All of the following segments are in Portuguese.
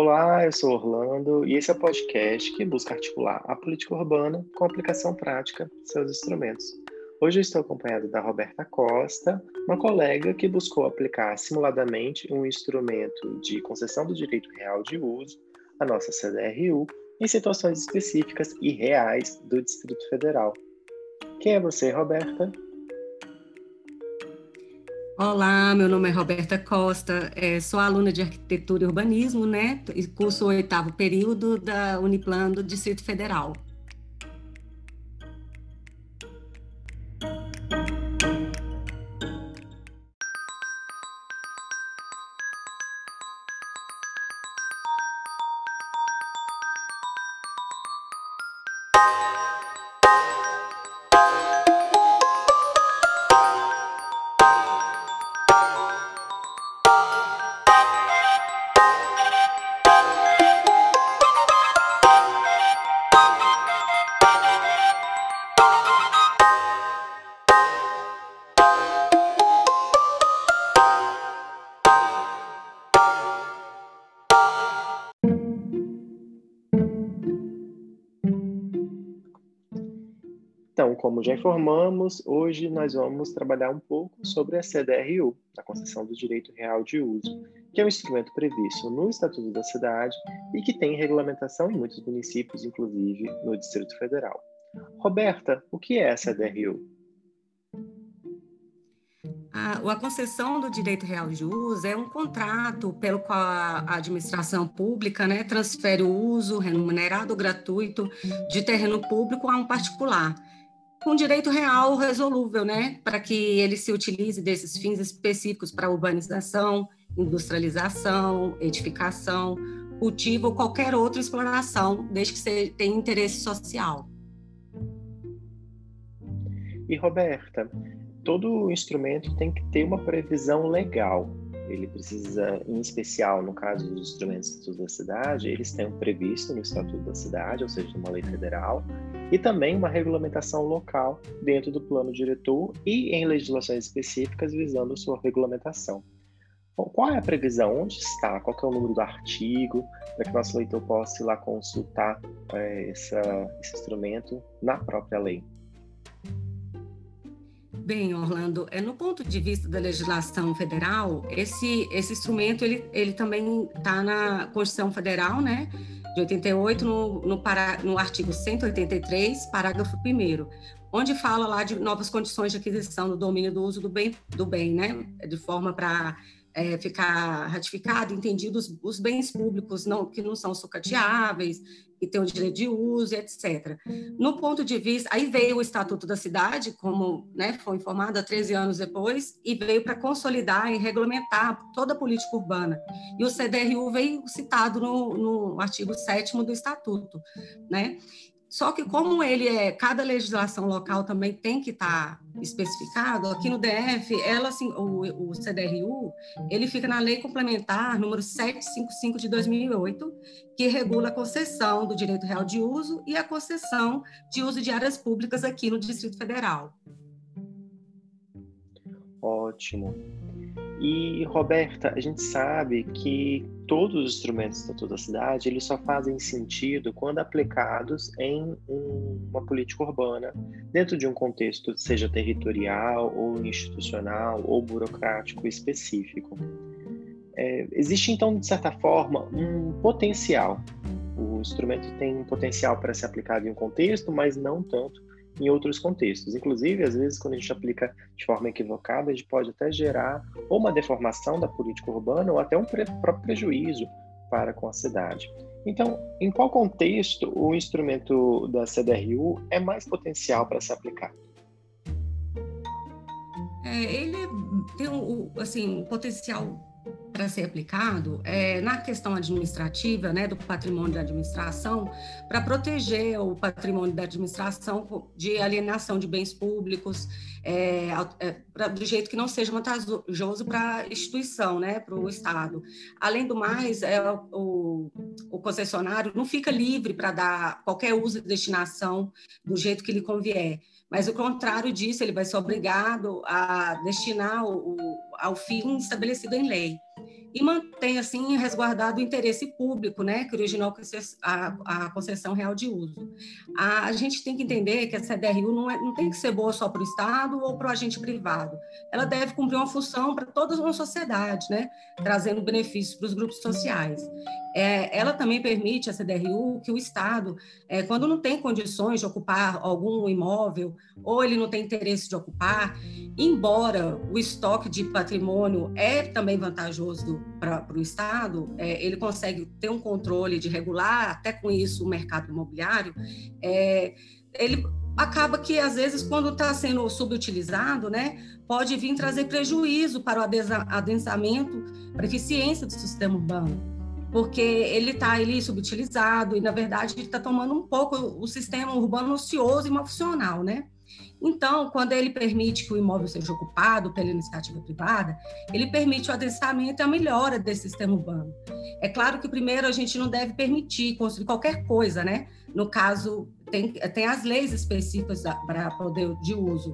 Olá, eu sou Orlando e esse é o podcast que busca articular a política urbana com a aplicação prática de seus instrumentos. Hoje eu estou acompanhado da Roberta Costa, uma colega que buscou aplicar simuladamente um instrumento de concessão do direito real de uso, a nossa CDRU, em situações específicas e reais do Distrito Federal. Quem é você, Roberta? Olá, meu nome é Roberta Costa, é, sou aluna de Arquitetura e Urbanismo, né? E curso o oitavo período da Uniplan do Distrito Federal. Como já informamos, hoje nós vamos trabalhar um pouco sobre a CDRU, a Concessão do Direito Real de Uso, que é um instrumento previsto no Estatuto da Cidade e que tem regulamentação em muitos municípios, inclusive no Distrito Federal. Roberta, o que é a CDRU? A, concessão do direito real de uso é um contrato pelo qual a administração pública né, transfere o uso remunerado gratuito de terreno público a um particular com direito real resolúvel, né, para que ele se utilize desses fins específicos para urbanização, industrialização, edificação, cultivo ou qualquer outra exploração, desde que tenha interesse social. E Roberta, todo instrumento tem que ter uma previsão legal ele precisa, em especial no caso dos instrumentos Estatuto da Cidade, eles têm previsto no Estatuto da Cidade, ou seja, numa lei federal, e também uma regulamentação local dentro do plano diretor e em legislações específicas visando sua regulamentação. Bom, qual é a previsão? Onde está? Qual é o número do artigo? Para que nosso leitor possa ir lá consultar é, essa, esse instrumento na própria lei. Bem, Orlando, é no ponto de vista da legislação federal, esse esse instrumento ele, ele também está na Constituição Federal, né, de 88 no, no, para, no artigo 183, parágrafo 1 onde fala lá de novas condições de aquisição do domínio do uso do bem, do bem, né, de forma para é, ficar ratificado, entendido os, bens públicos não, que não são sucateáveis, que têm o direito de uso, etc. No ponto de vista, aí veio o Estatuto da Cidade, como né, foi informado há 13 anos depois, e veio para consolidar e regulamentar toda a política urbana. E o CDRU veio citado no, no artigo 7 do Estatuto. Né? Só que como ele é, cada legislação local também tem que estar tá especificado, aqui no DF, ela assim, o, o CDRU, ele fica na Lei Complementar número 755 de 2008, que regula a concessão do direito real de uso e a concessão de uso de áreas públicas aqui no Distrito Federal. Ótimo. E, Roberta, a gente sabe que todos os instrumentos do Estatuto da Cidade eles só fazem sentido quando aplicados em uma política urbana, dentro de um contexto, seja territorial, ou institucional, ou burocrático específico. É, existe, então, de certa forma, um potencial. O instrumento tem um potencial para ser aplicado em um contexto, mas não tanto em outros contextos. Inclusive, às vezes, quando a gente aplica de forma equivocada, a gente pode até gerar ou uma deformação da política urbana ou até um próprio prejuízo para com a cidade. Então, em qual contexto o instrumento da CDRU é mais potencial para ser aplicado? É, ele tem um, assim, um potencial para ser aplicado é, na questão administrativa, né, do patrimônio da administração, para proteger o patrimônio da administração de alienação de bens públicos, é, é, pra, do jeito que não seja vantajoso para a instituição, né, para o Estado. Além do mais, é, o, o concessionário não fica livre para dar qualquer uso e destinação do jeito que lhe convier mas o contrário disso, ele vai ser obrigado a destinar o, ao fim estabelecido em lei. E mantém, assim, resguardado o interesse público, né, que originou a, concessão real de uso. A, a, gente tem que entender que a CDRU não, é, não tem que ser boa só para o Estado ou para o agente privado. Ela deve cumprir uma função para toda uma sociedade, né, trazendo benefícios para os grupos sociais. É, ela também permite, a CDRU, que o Estado, é, quando não tem condições de ocupar algum imóvel, ou ele não tem interesse de ocupar, embora o estoque de patrimônio é também vantajoso para o Estado, é, ele consegue ter um controle de regular, até com isso, o mercado imobiliário, é, ele acaba que, às vezes, quando está sendo subutilizado, né, pode vir trazer prejuízo para o adensamento, para a eficiência do sistema urbano porque ele está ali subutilizado e, na verdade, ele está tomando um pouco o sistema urbano ocioso e mal funcional, né? Então, quando ele permite que o imóvel seja ocupado pela iniciativa privada, ele permite o adensamento e a melhora desse sistema urbano. É claro que, primeiro, a gente não deve permitir construir qualquer coisa, né? No caso, tem, tem as leis específicas para poder de uso.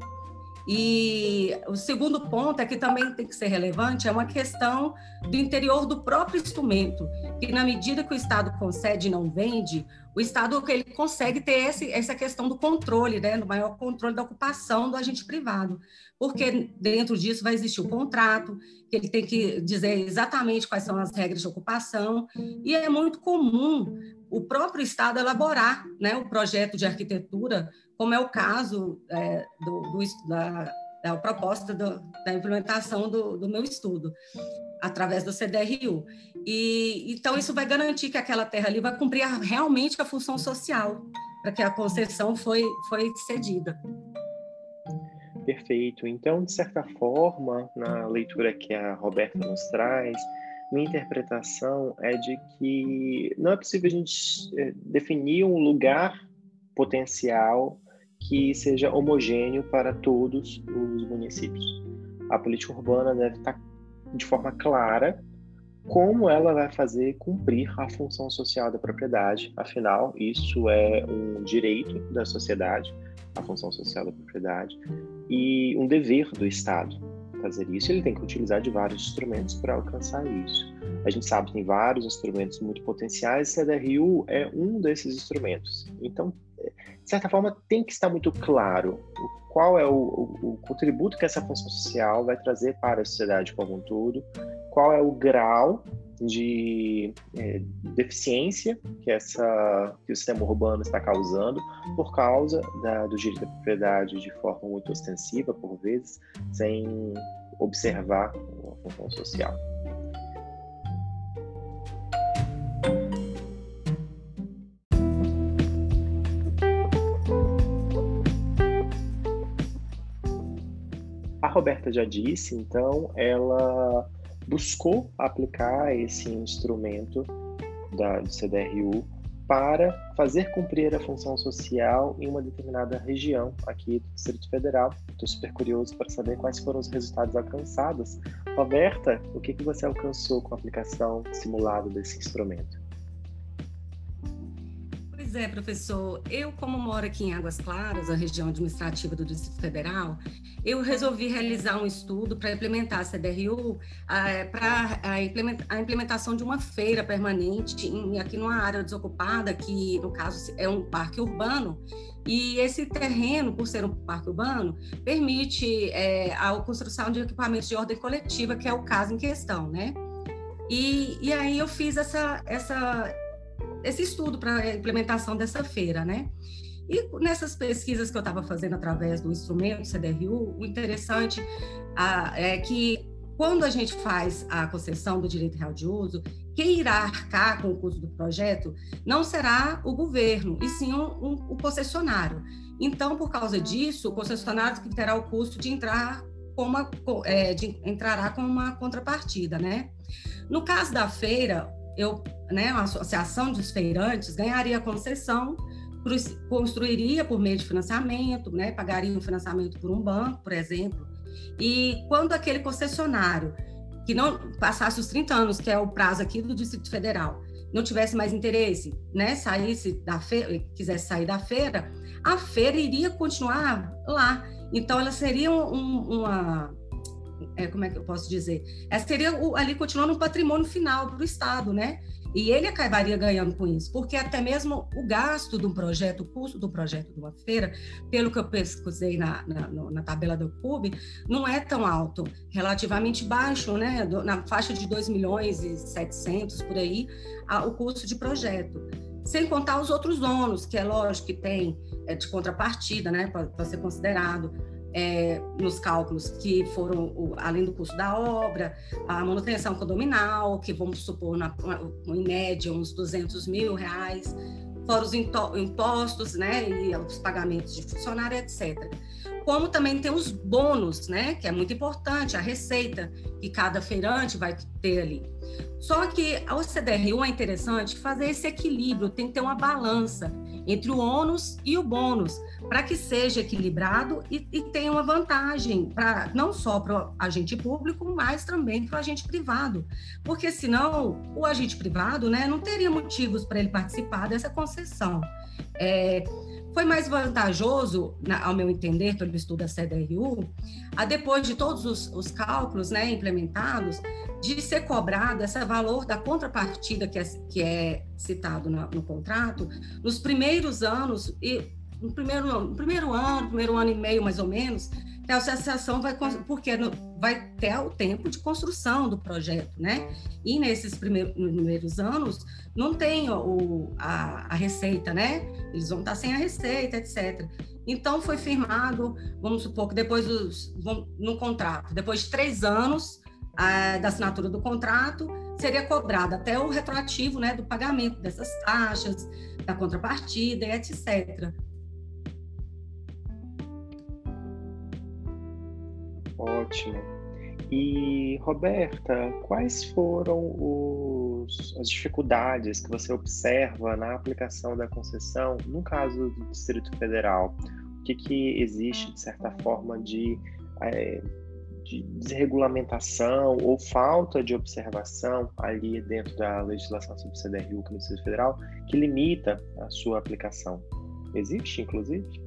E o segundo ponto é que também tem que ser relevante é uma questão do interior do próprio instrumento, que na medida que o Estado concede e não vende, o Estado ele consegue ter esse, essa questão do controle, né, do maior controle da ocupação do agente privado, porque dentro disso vai existir o contrato, que ele tem que dizer exatamente quais são as regras de ocupação, e é muito comum o próprio Estado elaborar né, o projeto de arquitetura como é o caso é, do, do, da, da proposta do, da implementação do, do, meu estudo, através do CDRU. E, então, isso vai garantir que aquela terra ali vai cumprir realmente a função social, para que a concessão foi, foi cedida. Perfeito. Então, de certa forma, na leitura que a Roberta nos traz, minha interpretação é de que não é possível a gente é, definir um lugar potencial que seja homogêneo para todos os municípios. A política urbana deve estar de forma clara como ela vai fazer cumprir a função social da propriedade. Afinal, isso é um direito da sociedade, a função social da propriedade, e um dever do Estado fazer isso. Ele tem que utilizar de vários instrumentos para alcançar isso. A gente sabe que tem vários instrumentos muito potenciais, e a é um desses instrumentos. Então, de certa forma, tem que estar muito claro qual é o, o, o, contributo que essa função social vai trazer para a sociedade como um todo, qual é o grau de é, deficiência que, essa, que o sistema urbano está causando por causa da, do direito da propriedade de forma muito ostensiva, por vezes, sem observar a função social. Roberta já disse, então, ela buscou aplicar esse instrumento da, do CDRU para fazer cumprir a função social em uma determinada região aqui do Distrito Federal. Estou super curioso para saber quais foram os resultados alcançados. Roberta, o que, que você alcançou com a aplicação simulada desse instrumento? Pois é, professor. Eu, como moro aqui em Águas Claras, a região administrativa do Distrito Federal, eu resolvi realizar um estudo para implementar a CDRU, ah, para a, implementação de uma feira permanente em, aqui numa área desocupada, que no caso é um parque urbano, e esse terreno, por ser um parque urbano, permite é, a construção de equipamentos de ordem coletiva, que é o caso em questão, né? E, e aí eu fiz essa, essa esse estudo para a implementação dessa feira, né? E nessas pesquisas que eu estava fazendo através do instrumento CDRU, o interessante ah, é que quando a gente faz a concessão do direito real de uso, quem irá arcar com o custo do projeto não será o governo, e sim um, um, o concessionário. Então, por causa disso, o concessionário terá o custo de entrar com uma, é, de, entrará com uma contrapartida, né? No caso da feira, eu, né, a associação dos feirantes ganharia concessão, construiria por meio de financiamento, né, pagaria um financiamento por um banco, por exemplo, e quando aquele concessionário que não passasse os 30 anos, que é o prazo aqui do Distrito Federal, não tivesse mais interesse, né, saísse da feira, quisesse sair da feira, a feira iria continuar lá. Então, ela seria um, uma é, como é que eu posso dizer? Essa seria o, ali continuando um patrimônio final para o Estado, né? E ele acabaria ganhando com isso, porque até mesmo o gasto de um projeto, o custo do projeto de uma feira, pelo que eu pesquisei na, na, na tabela do CUB, não é tão alto, relativamente baixo, né? Na faixa de 2 milhões e 700 por aí, a, o custo de projeto. Sem contar os outros ônus, que é lógico que tem é, de contrapartida, né? Para ser considerado é, nos cálculos que foram, o, além do custo da obra, a manutenção condominal, que vamos supor, na, em média, uns 200 mil reais, fora os impostos, né, e os pagamentos de funcionário, etc. Como também tem os bônus, né, que é muito importante, a receita que cada feirante vai ter ali. Só que a CDRU é interessante fazer esse equilíbrio, tem que ter uma balança entre o ônus e o bônus, para que seja equilibrado e, e tenha uma vantagem para não só para o agente público, mas também para o agente privado, porque senão o agente privado, né, não teria motivos para ele participar dessa concessão. É, foi mais vantajoso, ao meu entender, pelo estudo da CDRU, a depois de todos os, os cálculos né, implementados, de ser cobrado esse valor da contrapartida que é, que é citado no, no contrato, nos primeiros anos, e no primeiro, no primeiro ano, primeiro ano e meio mais ou menos, a associação vai, porque vai ter o tempo de construção do projeto, né? E nesses primeiros, primeiros anos, não tem o, a, a, receita, né? Eles vão estar sem a receita, etc. Então, foi firmado, vamos supor que depois dos, no contrato, depois de três anos a, da assinatura do contrato, seria cobrado até o retroativo, né, do pagamento dessas taxas, da contrapartida, etc. Ótimo. E, Roberta, quais foram os, as dificuldades que você observa na aplicação da concessão no caso do Distrito Federal? O que, que existe, de certa forma, de, é, de desregulamentação ou falta de observação ali dentro da legislação sobre CDRU no Distrito Federal que limita a sua aplicação? Existe, inclusive?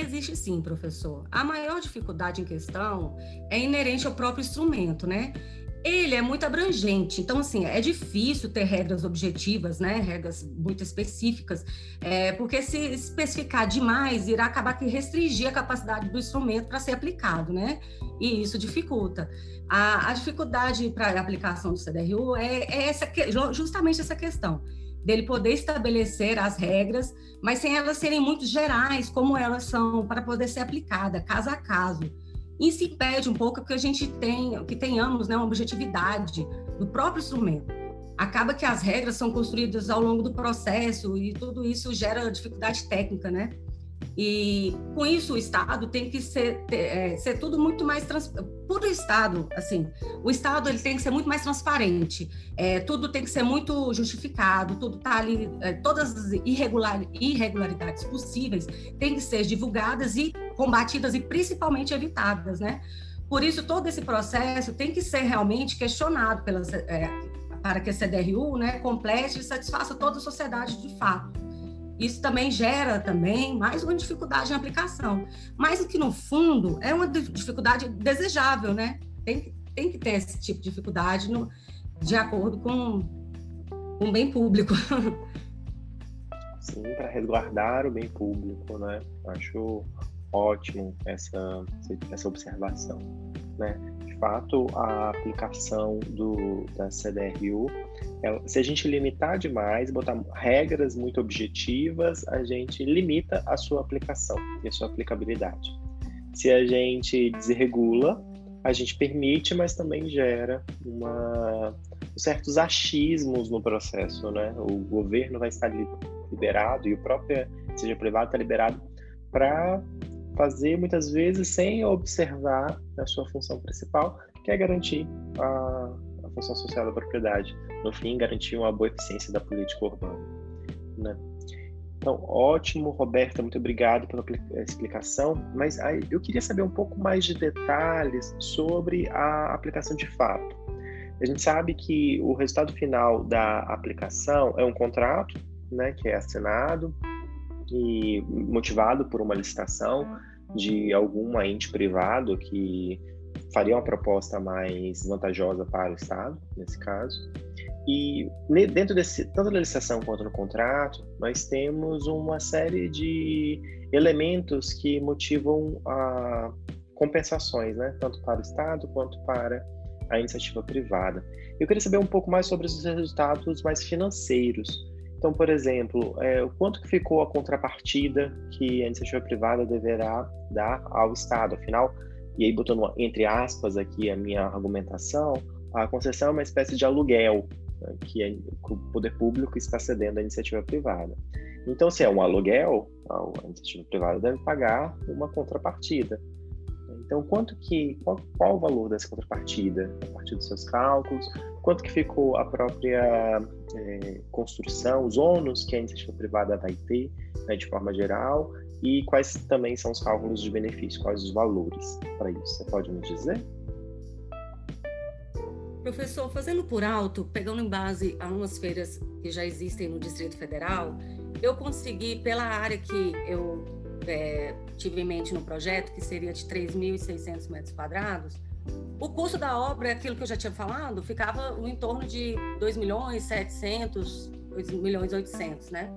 Existe sim, professor. A maior dificuldade em questão é inerente ao próprio instrumento, né? Ele é muito abrangente, então, assim, é difícil ter regras objetivas, né? Regras muito específicas, é, porque se especificar demais, irá acabar que restringir a capacidade do instrumento para ser aplicado, né? E isso dificulta. A, a dificuldade para a aplicação do CDRU é, é essa, justamente essa questão dele poder estabelecer as regras, mas sem elas serem muito gerais, como elas são, para poder ser aplicada caso a caso. Isso impede um pouco que a gente tenha, que tenhamos né, uma objetividade do próprio instrumento. Acaba que as regras são construídas ao longo do processo e tudo isso gera dificuldade técnica, né? E com isso o Estado tem que ser, ter, é, ser tudo muito mais trans... por Estado, assim, o Estado ele tem que ser muito mais transparente. É, tudo tem que ser muito justificado, tudo tá ali, é, todas as irregular, irregularidades possíveis têm que ser divulgadas e combatidas e principalmente evitadas, né? Por isso todo esse processo tem que ser realmente questionado pelas, é, para que a CDRU, né, complete e satisfaça toda a sociedade de fato. Isso também gera também mais uma dificuldade na aplicação. Mas o que no fundo é uma dificuldade desejável, né? Tem, tem que ter esse tipo de dificuldade no, de acordo com, o bem público. Sim, para resguardar o bem público, né? Acho ótimo essa, essa observação, né? Fato, a aplicação do, da CDRU, ela, se a gente limitar demais, botar regras muito objetivas, a gente limita a sua aplicação e a sua aplicabilidade. Se a gente desregula, a gente permite, mas também gera uma, certos achismos no processo, né? O governo vai estar liberado e o próprio seja privado está liberado para fazer muitas vezes sem observar a sua função principal, que é garantir a, a função social da propriedade. No fim, garantir uma boa eficiência da política urbana. Né? Então, ótimo, Roberta, muito obrigado pela explicação. Mas aí, eu queria saber um pouco mais de detalhes sobre a aplicação de fato. A gente sabe que o resultado final da aplicação é um contrato, né, que é assinado e motivado por uma licitação de algum ente privado que faria uma proposta mais vantajosa para o Estado, nesse caso. E dentro desse, tanto na licitação quanto no contrato, nós temos uma série de elementos que motivam a compensações, né? tanto para o Estado quanto para a iniciativa privada. Eu queria saber um pouco mais sobre os resultados mais financeiros. Então, por exemplo, é, o quanto que ficou a contrapartida que a iniciativa privada deverá dar ao Estado? Afinal, e aí botando entre aspas aqui a minha argumentação, a concessão é uma espécie de aluguel né, que, é, que o poder público está cedendo à iniciativa privada. Então, se é um aluguel, a iniciativa privada deve pagar uma contrapartida. Então, quanto que, qual, qual, o valor dessa contrapartida a partir dos seus cálculos? Quanto que ficou a própria é, construção, os ônus que a iniciativa privada vai ter, né, de forma geral? E quais também são os cálculos de benefício, quais os valores para isso? Você pode me dizer? Professor, fazendo por alto, pegando em base a umas feiras que já existem no Distrito Federal, eu consegui, pela área que eu é, tive em mente no projeto, que seria de 3.600 metros quadrados, o custo da obra, aquilo que eu já tinha falado, ficava em torno de 2 milhões 700, 2 milhões 800, né?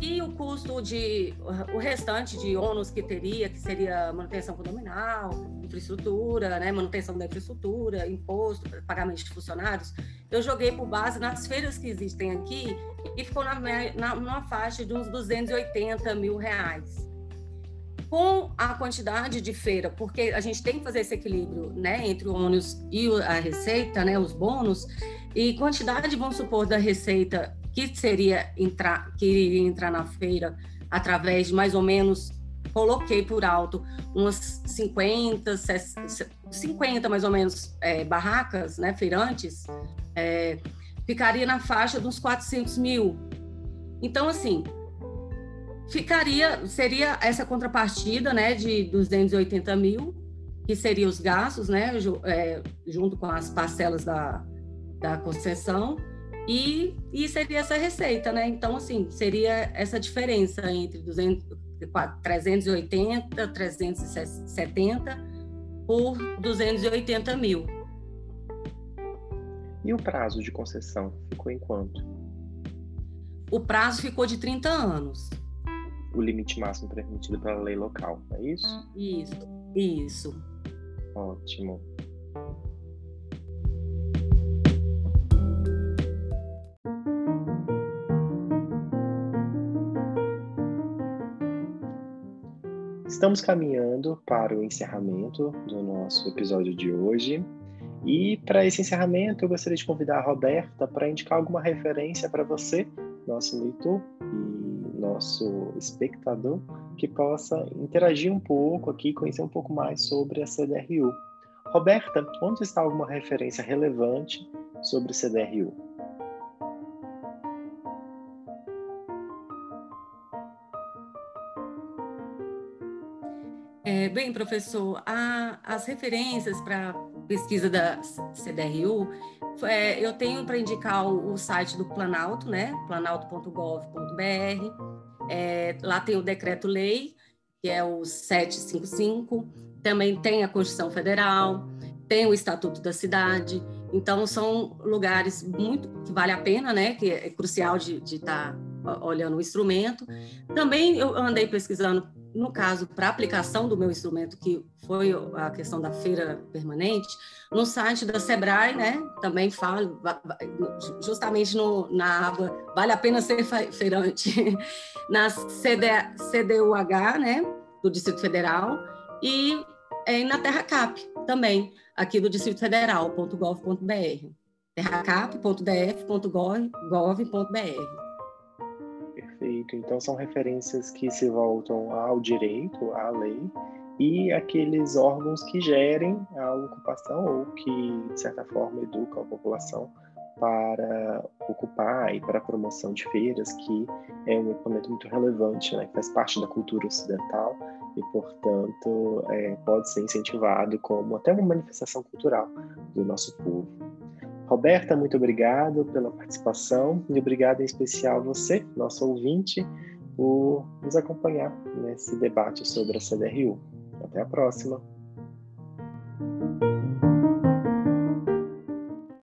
E o custo de o restante de ônus que teria, que seria manutenção condominal, infraestrutura, né, manutenção da infraestrutura, imposto, pagamento de funcionários, eu joguei por base nas feiras que existem aqui e ficou na, na, numa faixa de uns 280 mil reais. Com a quantidade de feira, porque a gente tem que fazer esse equilíbrio né, entre o ônus e a receita, né, os bônus, e quantidade, vamos supor, da receita que seria entrar, que iria entrar na feira através de mais ou menos, coloquei por alto, umas 50, 50 mais ou menos é, barracas, né, feirantes, é, ficaria na faixa uns 400 mil. Então, assim, ficaria, seria essa contrapartida, né, de 280 mil, que seria os gastos, né, é, junto com as parcelas da, da concessão, e, e seria essa receita, né? Então, assim, seria essa diferença entre 200, 380, 370 por 280 mil. E o prazo de concessão ficou em quanto? O prazo ficou de 30 anos. O limite máximo permitido pela lei local, é isso? Isso, isso. Ótimo. Estamos caminhando para o encerramento do nosso episódio de hoje. E para esse encerramento, eu gostaria de convidar a Roberta para indicar alguma referência para você, nosso leitor e nosso espectador, que possa interagir um pouco aqui, conhecer um pouco mais sobre a CDRU. Roberta, onde está alguma referência relevante sobre CDRU? É, bem, professor, a, as referências para pesquisa da CDRU, é, eu tenho para indicar o, o, site do Planalto, né? planalto.gov.br. É, lá tem o decreto-lei, que é o 755. Também tem a Constituição Federal, tem o Estatuto da Cidade. Então, são lugares muito que vale a pena, né? Que é crucial de estar tá olhando o instrumento. Também eu andei pesquisando no caso, para aplicação do meu instrumento, que foi a questão da feira permanente, no site da Sebrae, né, também falo, justamente no, na aba Vale a Pena Ser Feirante, na CD, CDUH, né, do Distrito Federal, e é, na Terra Cap também, aqui do Distrito Federal.gov.br, terracap.df.gov.br. Perfeito. Então são referências que se voltam ao direito, à lei e aqueles órgãos que gerem a ocupação ou que, de certa forma, educam a população para ocupar e para a promoção de feiras, que é um equipamento muito relevante, né, que faz parte da cultura ocidental e, portanto, é, pode ser incentivado como até uma manifestação cultural do nosso povo. Roberta, muito obrigado pela participação e obrigado em especial a você, nosso ouvinte, por nos acompanhar nesse debate sobre a CDRU. Até a próxima.